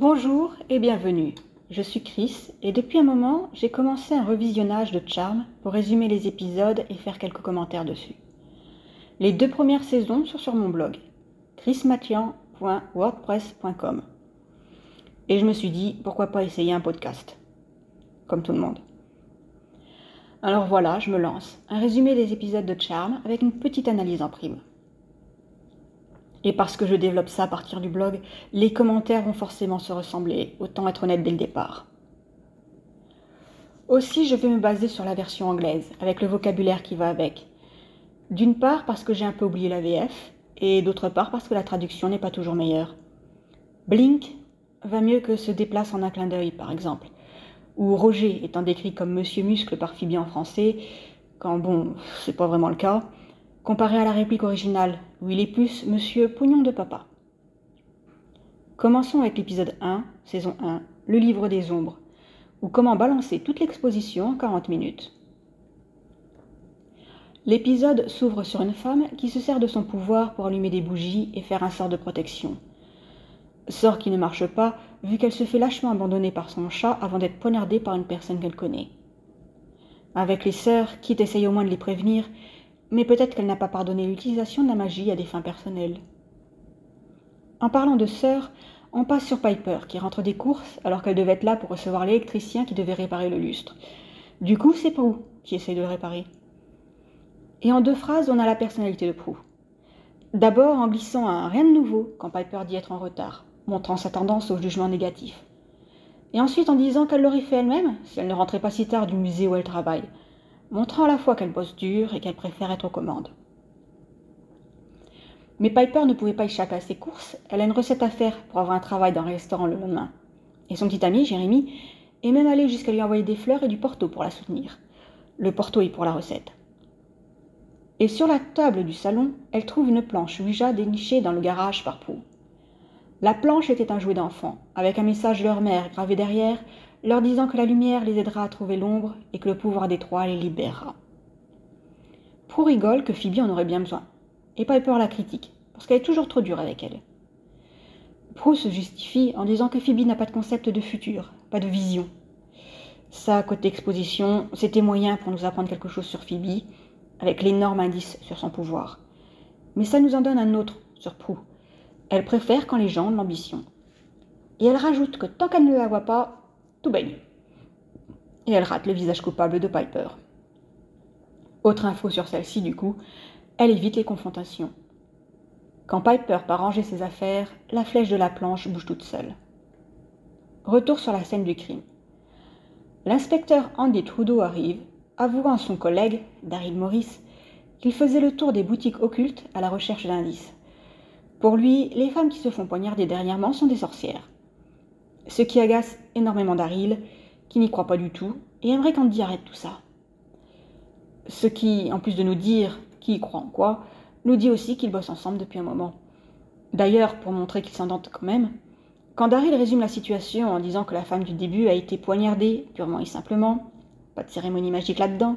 Bonjour et bienvenue. Je suis Chris et depuis un moment, j'ai commencé un revisionnage de Charm pour résumer les épisodes et faire quelques commentaires dessus. Les deux premières saisons sont sur mon blog chrismathian.wordpress.com. Et je me suis dit, pourquoi pas essayer un podcast Comme tout le monde. Alors voilà, je me lance. Un résumé des épisodes de Charm avec une petite analyse en prime. Et parce que je développe ça à partir du blog, les commentaires vont forcément se ressembler, autant être honnête dès le départ. Aussi, je vais me baser sur la version anglaise, avec le vocabulaire qui va avec. D'une part parce que j'ai un peu oublié la VF, et d'autre part parce que la traduction n'est pas toujours meilleure. Blink va mieux que se déplace en un clin d'œil, par exemple, ou Roger étant décrit comme Monsieur Muscle par Phoebe en français, quand bon, c'est pas vraiment le cas, comparé à la réplique originale, où il est plus Monsieur Pognon de Papa. Commençons avec l'épisode 1, saison 1, Le livre des ombres, ou comment balancer toute l'exposition en 40 minutes. L'épisode s'ouvre sur une femme qui se sert de son pouvoir pour allumer des bougies et faire un sort de protection. Sort qui ne marche pas vu qu'elle se fait lâchement abandonner par son chat avant d'être poignardée par une personne qu'elle connaît. Avec les sœurs, Kit essaye au moins de les prévenir, mais peut-être qu'elle n'a pas pardonné l'utilisation de la magie à des fins personnelles. En parlant de sœurs, on passe sur Piper, qui rentre des courses alors qu'elle devait être là pour recevoir l'électricien qui devait réparer le lustre. Du coup, c'est Prue qui essaye de le réparer. Et en deux phrases, on a la personnalité de Prue. D'abord en glissant un rien de nouveau quand Piper dit être en retard, montrant sa tendance au jugement négatif. Et ensuite en disant qu'elle l'aurait fait elle-même si elle ne rentrait pas si tard du musée où elle travaille, montrant à la fois qu'elle bosse dur et qu'elle préfère être aux commandes. Mais Piper ne pouvait pas échapper à ses courses, elle a une recette à faire pour avoir un travail dans un restaurant le lendemain. Et son petit ami, Jérémy, est même allé jusqu'à lui envoyer des fleurs et du porto pour la soutenir. Le porto est pour la recette. Et sur la table du salon, elle trouve une planche Ouija dénichée dans le garage par Prou. La planche était un jouet d'enfant, avec un message de leur mère gravé derrière leur disant que la lumière les aidera à trouver l'ombre et que le pouvoir des trois les libérera. Prou rigole que Phoebe en aurait bien besoin, et Piper la critique, parce qu'elle est toujours trop dure avec elle. Prou se justifie en disant que Phoebe n'a pas de concept de futur, pas de vision. Ça, côté exposition, c'était moyen pour nous apprendre quelque chose sur Phoebe, avec l'énorme indice sur son pouvoir. Mais ça nous en donne un autre sur Prou. Elle préfère quand les gens ont l'ambition. Et elle rajoute que tant qu'elle ne la voit pas, tout baigne. Et elle rate le visage coupable de Piper. Autre info sur celle-ci, du coup, elle évite les confrontations. Quand Piper part ranger ses affaires, la flèche de la planche bouge toute seule. Retour sur la scène du crime. L'inspecteur Andy Trudeau arrive, avouant à son collègue, Daryl Morris, qu'il faisait le tour des boutiques occultes à la recherche d'indices. Pour lui, les femmes qui se font poignarder dernièrement sont des sorcières ce qui agace énormément Daryl, qui n'y croit pas du tout, et aimerait qu'Andy arrête tout ça. Ce qui, en plus de nous dire qui y croit en quoi, nous dit aussi qu'ils bossent ensemble depuis un moment. D'ailleurs, pour montrer qu'ils s'entendent quand même, quand Daryl résume la situation en disant que la femme du début a été poignardée purement et simplement, pas de cérémonie magique là-dedans,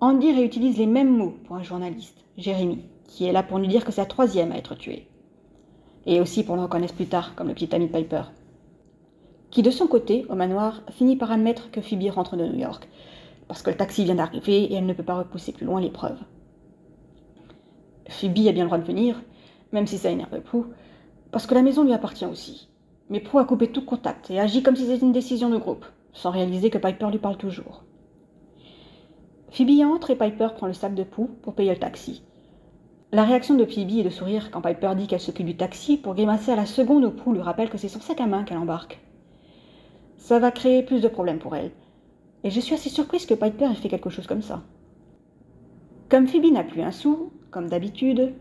Andy réutilise les mêmes mots pour un journaliste, Jérémy, qui est là pour nous dire que c'est la troisième à être tuée. Et aussi pour le reconnaître plus tard comme le petit ami de Piper qui de son côté, au manoir, finit par admettre que Phoebe rentre de New York, parce que le taxi vient d'arriver et elle ne peut pas repousser plus loin l'épreuve. Phoebe a bien le droit de venir, même si ça énerve Prue, parce que la maison lui appartient aussi. Mais Prue a coupé tout contact et agit comme si c'était une décision de groupe, sans réaliser que Piper lui parle toujours. Phoebe entre et Piper prend le sac de Prue pour payer le taxi. La réaction de Phoebe est de sourire quand Piper dit qu'elle s'occupe du taxi pour grimacer à la seconde où Prue lui rappelle que c'est son sac à main qu'elle embarque ça va créer plus de problèmes pour elle. Et je suis assez surprise que Piper ait fait quelque chose comme ça. Comme Phoebe n'a plus un sou, comme d'habitude,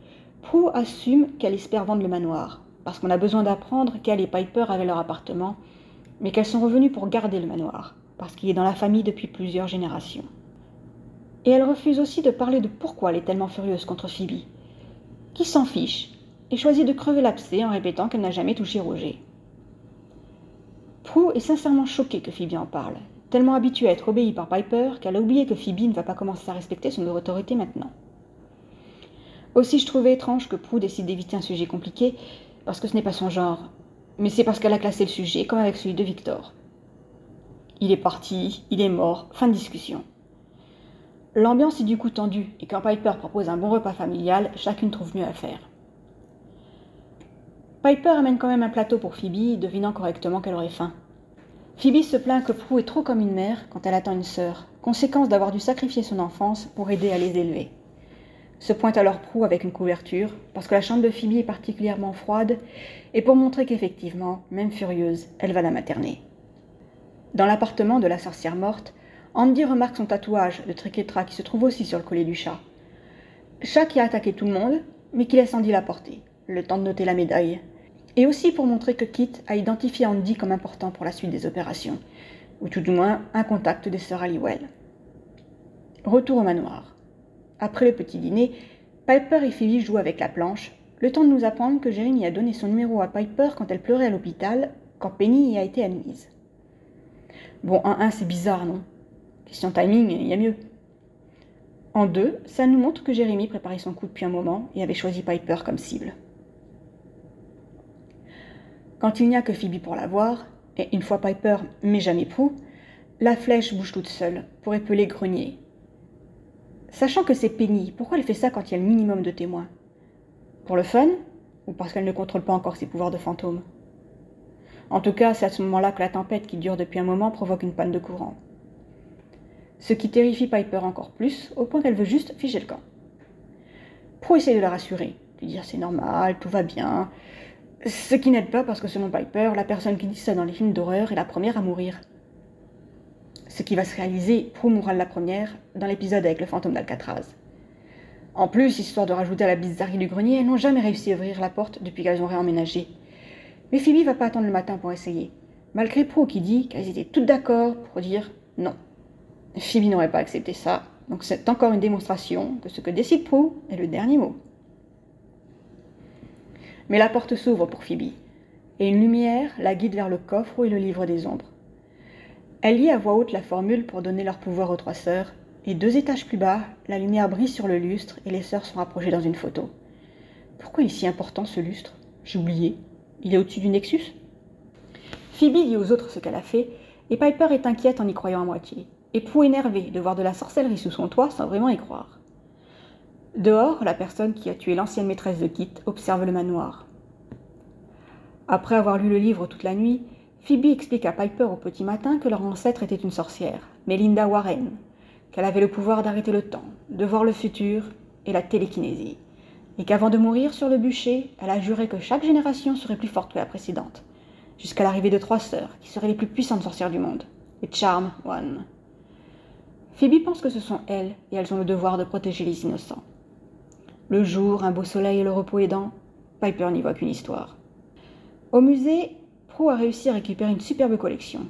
Prue assume qu'elle espère vendre le manoir, parce qu'on a besoin d'apprendre qu'elle et Piper avaient leur appartement, mais qu'elles sont revenues pour garder le manoir, parce qu'il est dans la famille depuis plusieurs générations. Et elle refuse aussi de parler de pourquoi elle est tellement furieuse contre Phoebe, qui s'en fiche, et choisit de crever l'abcès en répétant qu'elle n'a jamais touché Roger. Prue est sincèrement choquée que Phoebe en parle, tellement habituée à être obéie par Piper qu'elle a oublié que Phoebe ne va pas commencer à respecter son autorité maintenant. Aussi, je trouvais étrange que Prue décide d'éviter un sujet compliqué, parce que ce n'est pas son genre. mais c'est parce qu'elle a classé le sujet comme avec celui de Victor. Il est parti, il est mort, fin de discussion. L'ambiance est du coup tendue, et quand Piper propose un bon repas familial, chacune trouve mieux à faire. Piper amène quand même un plateau pour Phoebe, devinant correctement qu'elle aurait faim. Phoebe se plaint que Prue est trop comme une mère quand elle attend une sœur, conséquence d'avoir dû sacrifier son enfance pour aider à les élever. Se pointe alors Prue avec une couverture, parce que la chambre de Phoebe est particulièrement froide, et pour montrer qu'effectivement, même furieuse, elle va la materner. Dans l'appartement de la sorcière morte, Andy remarque son tatouage de triquetra qui se trouve aussi sur le collet du chat. Chat qui a attaqué tout le monde, mais qui laisse Andy la porter, le temps de noter la médaille, et aussi pour montrer que Kit a identifié Andy comme important pour la suite des opérations, ou tout du moins un contact des sœurs Halliwell. Retour au manoir. Après le petit dîner, Piper et Phoebe jouent avec la planche, le temps de nous apprendre que Jérémy a donné son numéro à Piper quand elle pleurait à l'hôpital, quand Penny y a été admise. Bon, en un, c'est bizarre, non? Question timing, il y a mieux. En deux, ça nous montre que Jérémy préparait son coup depuis un moment et avait choisi Piper comme cible. Quand il n'y a que Phoebe pour la voir, et une fois Piper, mais jamais Prue, la flèche bouge toute seule pour épeler Grenier. Sachant que c'est Penny, pourquoi elle fait ça quand il y a le minimum de témoins? Pour le fun Ou parce qu'elle ne contrôle pas encore ses pouvoirs de fantôme? En tout cas, c'est à ce moment-là que la tempête qui dure depuis un moment provoque une panne de courant. Ce qui terrifie Piper encore plus, au point qu'elle veut juste figer le camp. Prue essaie de la rassurer, lui dire c'est normal, tout va bien, ce qui n'aide pas parce que selon Piper, la personne qui dit ça dans les films d'horreur est la première à mourir. Ce qui va se réaliser, Prue mourra la première dans l'épisode avec le fantôme d'Alcatraz. En plus, histoire de rajouter à la bizarrerie du grenier, elles n'ont jamais réussi à ouvrir la porte depuis qu'elles ont réemménagé. Mais Phoebe va pas attendre le matin pour essayer, malgré Prue qui dit qu'elles étaient toutes d'accord pour dire non. Phoebe n'aurait pas accepté ça, donc c'est encore une démonstration que ce que décide Prue est le dernier mot. Mais la porte s'ouvre pour Phoebe, et une lumière la guide vers le coffre où est le livre des ombres. Elle lit à voix haute la formule pour donner leur pouvoir aux trois sœurs, et deux étages plus bas, la lumière brille sur le lustre et les sœurs sont rapprochées dans une photo. Pourquoi est si important ce lustre? J'ai oublié. Il est au-dessus du Nexus? Phoebe dit aux autres ce qu'elle a fait, et Piper est inquiète en y croyant à moitié, et Prue énervée de voir de la sorcellerie sous son toit sans vraiment y croire. Dehors, la personne qui a tué l'ancienne maîtresse de Kit observe le manoir. Après avoir lu le livre toute la nuit, Phoebe explique à Piper au petit matin que leur ancêtre était une sorcière, Melinda Warren, qu'elle avait le pouvoir d'arrêter le temps, de voir le futur et la télékinésie, et qu'avant de mourir sur le bûcher, elle a juré que chaque génération serait plus forte que la précédente, jusqu'à l'arrivée de trois sœurs qui seraient les plus puissantes sorcières du monde, les Charm One. Phoebe pense que ce sont elles et elles ont le devoir de protéger les innocents. Le jour, un beau soleil et le repos aidant, Piper n'y voit qu'une histoire. Au musée, Pro a réussi à récupérer une superbe collection.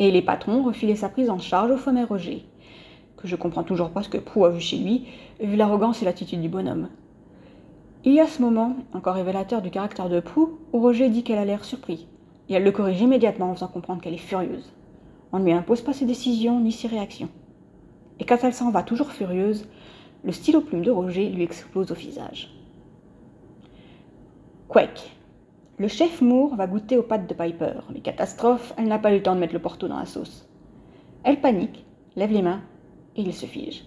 Et les patrons refilaient sa prise en charge au fameux Roger, que je comprends toujours pas ce que Pro a vu chez lui, vu l'arrogance et l'attitude du bonhomme. Il y a ce moment, encore révélateur du caractère de Prou, où Roger dit qu'elle a l'air surpris, et elle le corrige immédiatement en faisant comprendre qu'elle est furieuse. On ne lui impose pas ses décisions ni ses réactions. Et quand elle s'en va toujours furieuse, le stylo plume de Roger lui explose au visage. Quake. Le chef Moore va goûter aux pattes de Piper, mais catastrophe, elle n'a pas eu le temps de mettre le porto dans la sauce. Elle panique, lève les mains, et il se fige.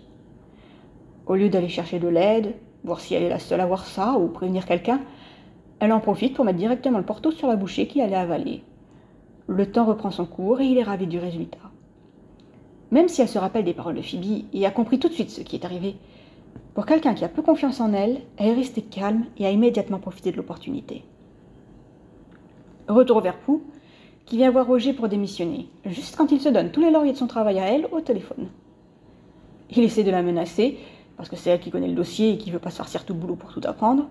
Au lieu d'aller chercher de l'aide, voir si elle est la seule à voir ça ou prévenir quelqu'un, elle en profite pour mettre directement le porto sur la bouchée qu'il allait avaler. Le temps reprend son cours et il est ravi du résultat. Même si elle se rappelle des paroles de Phoebe et a compris tout de suite ce qui est arrivé, pour quelqu'un qui a peu confiance en elle, elle est restée calme et a immédiatement profité de l'opportunité. Retour vers Pou, qui vient voir Roger pour démissionner, juste quand il se donne tous les lauriers de son travail à elle au téléphone. Il essaie de la menacer, parce que c'est elle qui connaît le dossier et qui veut pas se farcir tout boulot pour tout apprendre.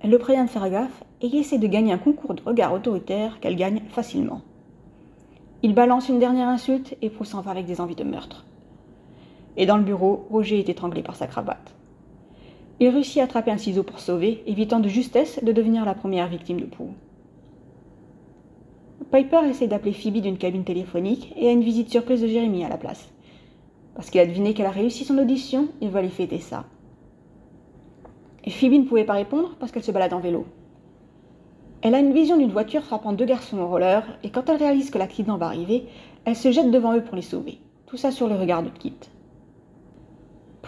Elle le prévient de faire gaffe et il essaie de gagner un concours de regard autoritaire qu'elle gagne facilement. Il balance une dernière insulte et Pou s'en va avec des envies de meurtre. Et dans le bureau, Roger est étranglé par sa cravate. Il réussit à attraper un ciseau pour sauver, évitant de justesse de devenir la première victime de Pou. Piper essaie d'appeler Phoebe d'une cabine téléphonique et a une visite surprise de Jérémy à la place. Parce qu'il a deviné qu'elle a réussi son audition, il va lui fêter ça. Phoebe ne pouvait pas répondre parce qu'elle se balade en vélo. Elle a une vision d'une voiture frappant deux garçons au roller, et quand elle réalise que l'accident va arriver, elle se jette devant eux pour les sauver. Tout ça sur le regard de Kit.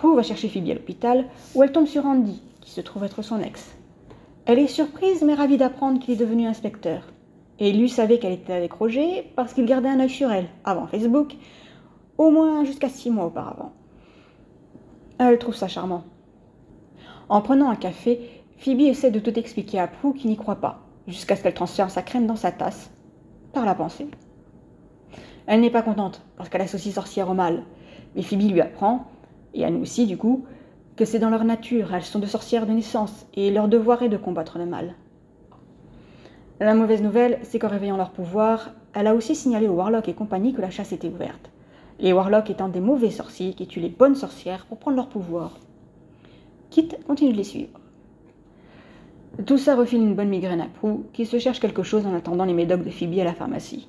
Prue va chercher Phoebe à l'hôpital, où elle tombe sur Andy, qui se trouve être son ex. Elle est surprise mais ravie d'apprendre qu'il est devenu inspecteur. Et lui savait qu'elle était avec Roger parce qu'il gardait un œil sur elle, avant Facebook, au moins jusqu'à six mois auparavant. Elle trouve ça charmant. En prenant un café, Phoebe essaie de tout expliquer à Prue qui n'y croit pas, jusqu'à ce qu'elle transfère sa crème dans sa tasse, par la pensée. Elle n'est pas contente parce qu'elle associe sorcière au mal, mais Phoebe lui apprend, et à nous aussi du coup, que c'est dans leur nature, elles sont de sorcières de naissance, et leur devoir est de combattre le mal. La mauvaise nouvelle, c'est qu'en réveillant leur pouvoir, elle a aussi signalé aux Warlock et compagnie que la chasse était ouverte. Les Warlocks étant des mauvais sorciers qui tuent les bonnes sorcières pour prendre leur pouvoir. Kit continue de les suivre. Tout ça refile une bonne migraine à Prue, qui se cherche quelque chose en attendant les médocs de Phoebe à la pharmacie.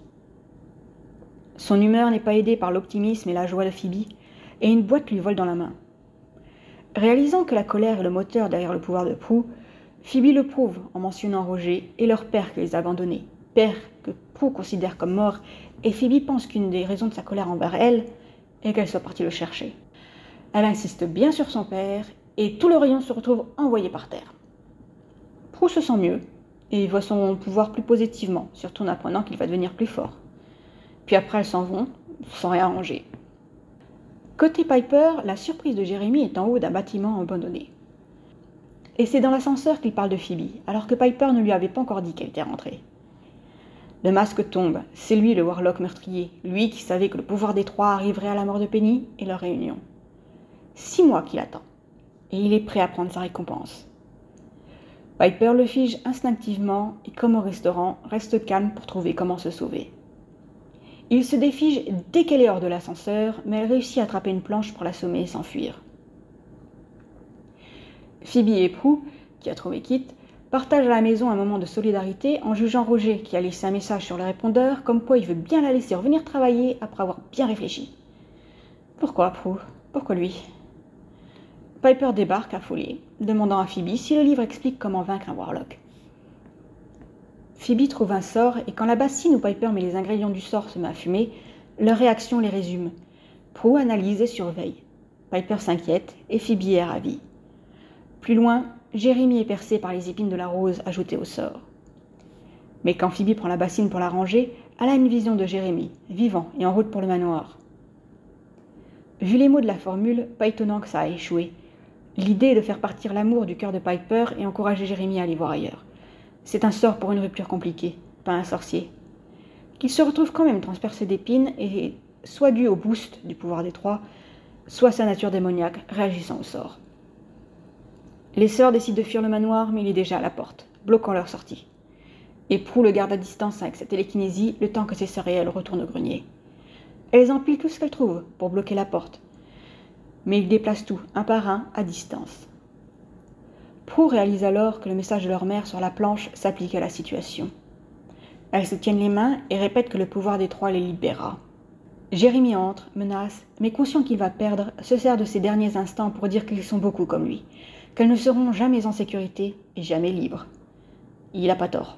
Son humeur n'est pas aidée par l'optimisme et la joie de Phoebe, et une boîte lui vole dans la main. Réalisant que la colère est le moteur derrière le pouvoir de Prue, Phoebe le prouve en mentionnant Roger et leur père qui les a abandonnés, père que Prue considère comme mort, et Phoebe pense qu'une des raisons de sa colère envers elle est qu'elle soit partie le chercher. Elle insiste bien sur son père, et tout le rayon se retrouve envoyé par terre. Prue se sent mieux, et voit son pouvoir plus positivement, surtout en apprenant qu'il va devenir plus fort. Puis après, elles s'en vont, sans rien arranger. Côté Piper, la surprise de Jérémy est en haut d'un bâtiment abandonné. Et c'est dans l'ascenseur qu'il parle de Phoebe, alors que Piper ne lui avait pas encore dit qu'elle était rentrée. Le masque tombe, c'est lui le Warlock meurtrier, lui qui savait que le pouvoir des trois arriverait à la mort de Penny et leur réunion. Six mois qu'il attend, et il est prêt à prendre sa récompense. Piper le fige instinctivement et comme au restaurant, reste calme pour trouver comment se sauver. Il se défige dès qu'elle est hors de l'ascenseur, mais elle réussit à attraper une planche pour l'assommer et s'enfuir. Phoebe et Prue, qui a trouvé Kit, partagent à la maison un moment de solidarité en jugeant Roger, qui a laissé un message sur le répondeur, comme quoi il veut bien la laisser revenir travailler après avoir bien réfléchi. Pourquoi Prue Pourquoi lui? Piper débarque affolée, demandant à Phoebe si le livre explique comment vaincre un Warlock. Phoebe trouve un sort et quand la bassine où Piper met les ingrédients du sort se met à fumer, leur réaction les résume. Prue analyse et surveille. Piper s'inquiète et Phoebe est ravie. Plus loin, Jérémy est percé par les épines de la rose ajoutées au sort. Mais quand Phoebe prend la bassine pour la ranger, elle a une vision de Jérémy, vivant et en route pour le manoir. Vu les mots de la formule, pas étonnant que ça a échoué. L'idée est de faire partir l'amour du cœur de Piper et encourager Jérémy à aller voir ailleurs. C'est un sort pour une rupture compliquée, pas un sorcier. Qu'il se retrouve quand même transpercé d'épines est soit dû au boost du pouvoir des trois, soit sa nature démoniaque réagissant au sort. Les sœurs décident de fuir le manoir, mais il est déjà à la porte, bloquant leur sortie. Et Prou le garde à distance avec sa télékinésie le temps que ses sœurs et elle retournent au grenier. Elles empilent tout ce qu'elles trouvent pour bloquer la porte. Mais ils déplacent tout, un par un, à distance. Prue réalise alors que le message de leur mère sur la planche s'applique à la situation. Elles se tiennent les mains et répètent que le pouvoir des trois les libérera. Jérémy entre, menace, mais conscient qu'il va perdre, se sert de ses derniers instants pour dire qu'ils sont beaucoup comme lui, qu'elles ne seront jamais en sécurité et jamais libres. Il n'a pas tort.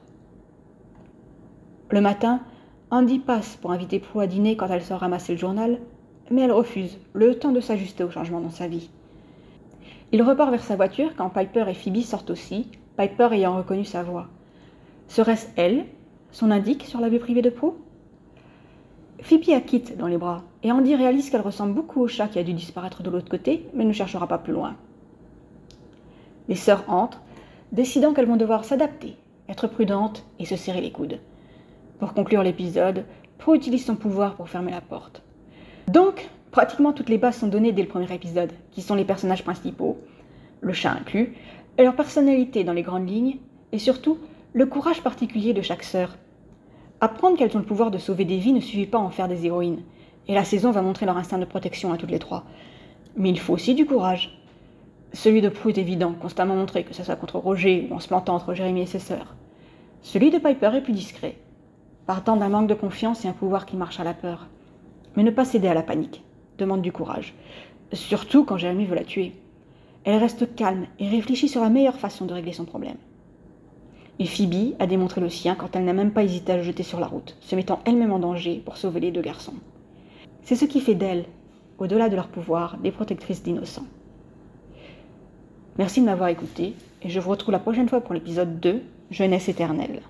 Le matin, Andy passe pour inviter Prue à dîner quand elle sort ramasser le journal, mais elle refuse, le temps de s'ajuster au changement dans sa vie. Il repart vers sa voiture quand Piper et Phoebe sortent aussi, Piper ayant reconnu sa voix. Serait-ce elle, son indique sur la vie privée de Prue Phoebe a Kit dans les bras, et Andy réalise qu'elle ressemble beaucoup au chat qui a dû disparaître de l'autre côté, mais ne cherchera pas plus loin. Les sœurs entrent, décidant qu'elles vont devoir s'adapter, être prudentes et se serrer les coudes. Pour conclure l'épisode, Prue utilise son pouvoir pour fermer la porte. Donc, Pratiquement toutes les bases sont données dès le premier épisode, qui sont les personnages principaux, le chat inclus, et leur personnalité dans les grandes lignes, et surtout le courage particulier de chaque sœur. Apprendre qu'elles ont le pouvoir de sauver des vies ne suffit pas à en faire des héroïnes, et la saison va montrer leur instinct de protection à toutes les trois. Mais il faut aussi du courage. Celui de Prue est évident, constamment montré, que ce soit contre Roger ou en se plantant entre Jérémy et ses sœurs. Celui de Piper est plus discret, partant d'un manque de confiance et un pouvoir qui marche à la peur. Mais ne pas céder à la panique demande du courage. Surtout quand Jérémy veut la tuer. Elle reste calme et réfléchit sur la meilleure façon de régler son problème. Et Phoebe a démontré le sien quand elle n'a même pas hésité à le jeter sur la route, se mettant elle-même en danger pour sauver les deux garçons. C'est ce qui fait d'elles, au-delà de leur pouvoir, des protectrices d'innocents. Merci de m'avoir écouté et je vous retrouve la prochaine fois pour l'épisode 2, Jeunesse éternelle.